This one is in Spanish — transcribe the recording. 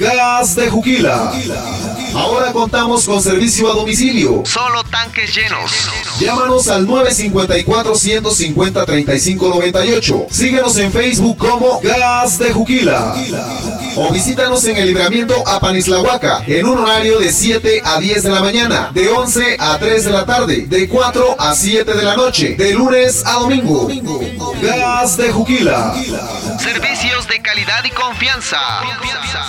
Gas de Juquila. Ahora contamos con servicio a domicilio. Solo tanques llenos. Llámanos al 954-150-3598. Síguenos en Facebook como Gas de Juquila. O visítanos en el libramiento a Panislahuaca en un horario de 7 a 10 de la mañana, de 11 a 3 de la tarde, de 4 a 7 de la noche, de lunes a domingo. Gas de Juquila. Servicios de calidad y confianza. confianza.